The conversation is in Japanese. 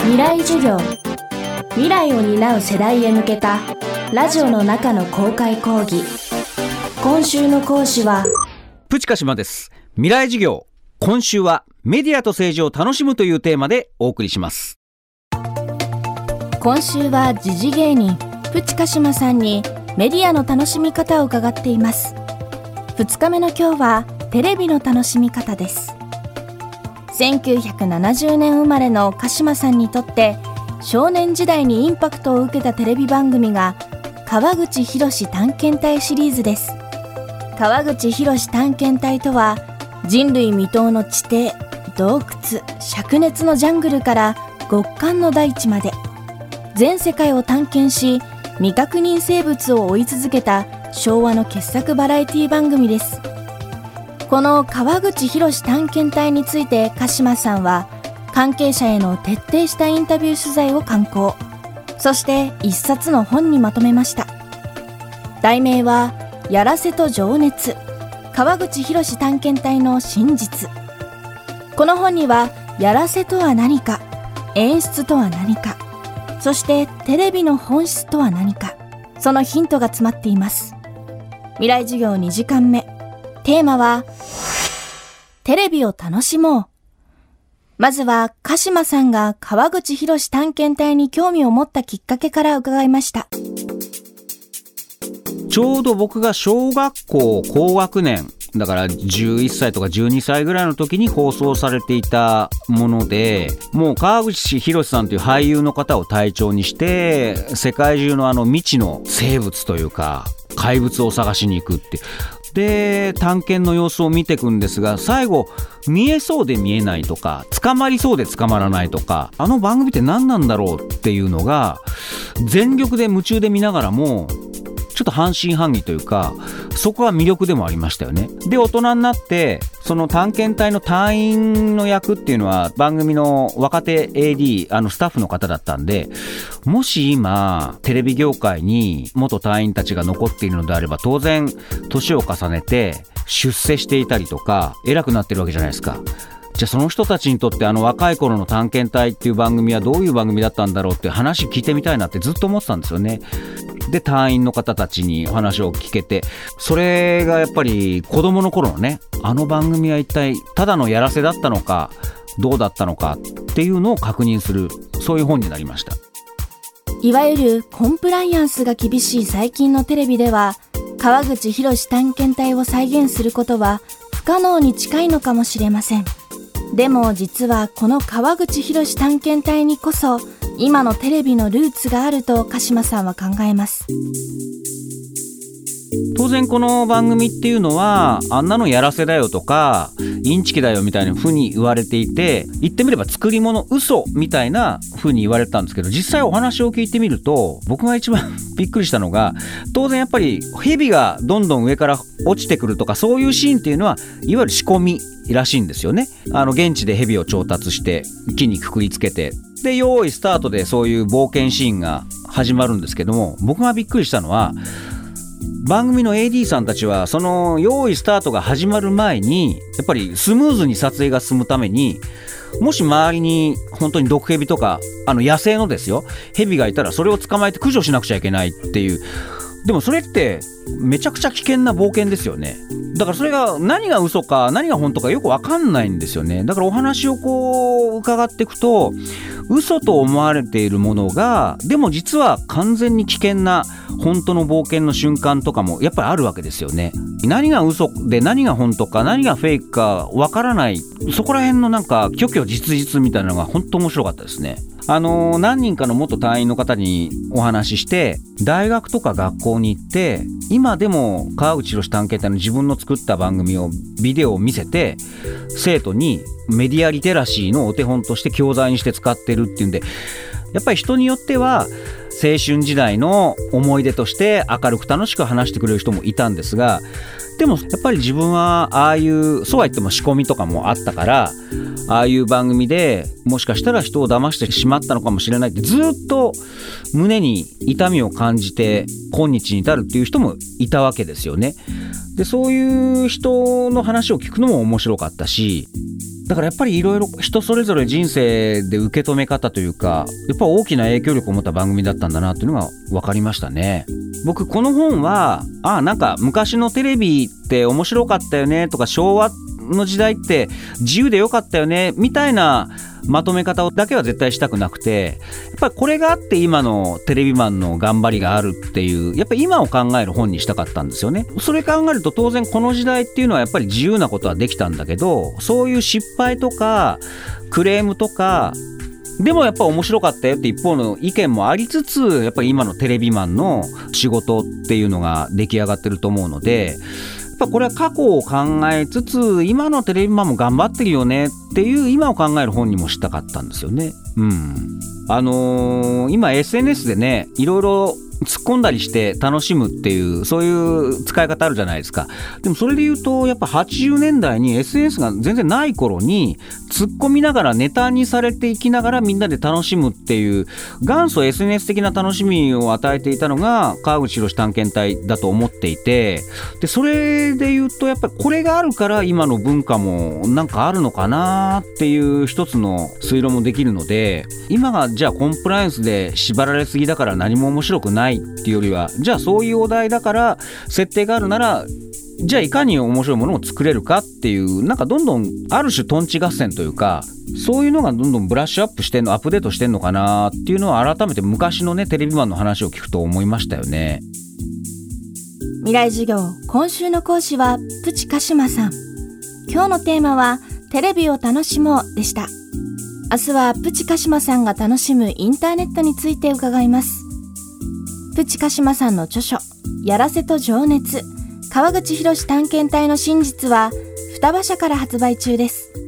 未来授業。未来を担う世代へ向けたラジオの中の公開講義。今週の講師はプチカシマです。未来授業。今週はメディアと政治を楽しむというテーマでお送りします。今週は時事芸人プチカシマさんにメディアの楽しみ方を伺っています。2日目の今日はテレビの楽しみ方です1970年生まれの鹿島さんにとって少年時代にインパクトを受けたテレビ番組が川口博探検隊シリーズです。川口博探検隊とは人類未踏の地底洞窟灼熱のジャングルから極寒の大地まで。全世界を探検し未確認生物を追い続けた昭和の傑作バラエティ番組です。この川口博士探検隊について鹿島さんは関係者への徹底したインタビュー取材を刊行。そして一冊の本にまとめました。題名は「やらせと情熱。川口博士探検隊の真実」この本にはやらせとは何か演出とは何かそしてテレビの本質とは何かそのヒントが詰まっています。未来授業2時間目。テーマは、テレビを楽しもう。まずは、鹿島さんが川口博探検隊に興味を持ったきっかけから伺いました。ちょうど僕が小学校高学年、だから11歳とか12歳ぐらいの時に放送されていたものでもう川口博さんという俳優の方を隊長にして世界中のあの未知の生物というか怪物を探しに行くってで探検の様子を見ていくんですが最後見えそうで見えないとか捕まりそうで捕まらないとかあの番組って何なんだろうっていうのが全力で夢中で見ながらもちょっと半信半疑というかそこは魅力でもありましたよね。で大人になってその探検隊の隊員の役っていうのは番組の若手 AD あのスタッフの方だったんでもし今テレビ業界に元隊員たちが残っているのであれば当然年を重ねて出世していたりとか偉くなってるわけじゃないですか。じゃあその人たちにとってあの若い頃の探検隊っていう番組はどういう番組だったんだろうって話聞いてみたいなってずっと思ってたんですよね。で隊員の方たちにお話を聞けてそれがやっぱり子供の頃のねあの番組は一体ただのやらせだったのかどうだったのかっていうのを確認するそういう本になりましたいわゆるコンプライアンスが厳しい最近のテレビでは川口博探検隊を再現することは不可能に近いのかもしれませんでも実はこの川口博探検隊にこそ今のテレビのルーツがあると鹿島さんは考えます。当然この番組っていうのはあんなのやらせだよとかインチキだよみたいな風に言われていて言ってみれば作り物嘘みたいな風に言われたんですけど実際お話を聞いてみると僕が一番びっくりしたのが当然やっぱり蛇がどんどん上から落ちてくるとかそういうシーンっていうのはいわゆる仕込みらしいんですよね。あの現地で蛇を調達して木にくくりつけてで用意スタートでそういう冒険シーンが始まるんですけども僕がびっくりしたのは番組の AD さんたちはその用意スタートが始まる前にやっぱりスムーズに撮影が進むためにもし周りに本当に毒蛇とかあの野生のですよ蛇がいたらそれを捕まえて駆除しなくちゃいけないっていうでもそれってめちゃくちゃ危険な冒険ですよね。だからそれが何が嘘か何が本当かよく分かんないんですよね。だからお話をこう伺っていくと嘘と思われているものがでも実は完全に危険な本当の冒険の瞬間とかもやっぱりあるわけですよね。何が嘘で何が本当か何がフェイクかわからないそこら辺のなんか虚虚実実みたいなのが本当面白かったですね。あのー、何人かの元隊員の方にお話しして大学とか学校に行って今でも川口博探検隊の自分の作った番組をビデオを見せて生徒にメディアリテラシーのお手本として教材にして使ってるっていうんでやっぱり人によっては青春時代の思い出として明るく楽しく話してくれる人もいたんですがでもやっぱり自分はああいうそうは言っても仕込みとかもあったからああいう番組でもしかしたら人を騙してしまったのかもしれないってずっと胸に痛みを感じて今日に至るっていう人もいたわけですよね。でそういう人の話を聞くのも面白かったしだからやっぱりいろいろ人それぞれ人生で受け止め方というかやっぱ大きな影響力を持った番組だったんだなっていうのが分かりましたね。僕この本はあなんか昔のテレビって面白かったよねとか昭和の時代って自由でよかったよねみたいなまとめ方だけは絶対したくなくてやっぱりこれがあって今のテレビマンの頑張りがあるっていうやっぱり今を考える本にしたかったんですよね。それ考えると当然この時代っていうのはやっぱり自由なことはできたんだけどそういう失敗とかクレームとかでもやっぱ面白かったよって一方の意見もありつつやっぱり今のテレビマンの仕事っていうのが出来上がってると思うのでぱこれは過去を考えつつ今のテレビマンも頑張ってるよねっていう今を考える本にもしたかったんですよね。うん、あのー、今 SNS でねいろいろ突っ込んだりして楽しむっていうそういう使い方あるじゃないですかでもそれで言うとやっぱ80年代に SNS が全然ない頃に突っ込みながらネタにされていきながらみんなで楽しむっていう元祖 SNS 的な楽しみを与えていたのが川口博探検隊だと思っていてでそれで言うとやっぱりこれがあるから今の文化もなんかあるのかなっていう一つの推論もできるので今がじゃあコンプライアンスで縛られすぎだから何も面白くないっていうよりはじゃあそういうお題だから設定があるならじゃあいかに面白いものを作れるかっていうなんかどんどんある種トンチ合戦というかそういうのがどんどんブラッシュアップしてんのアップデートしてんのかなっていうのを改めて昔のねテレビマンの話を聞くと思いましたよね。未来授業今週の講師はプチカシマさん。今日のテーマはテレビを楽しもうでした。明日はプチカシマさんが楽しむインターネットについて伺います。プチカシマさんの著書、やらせと情熱、川口博探検隊の真実は、双葉社から発売中です。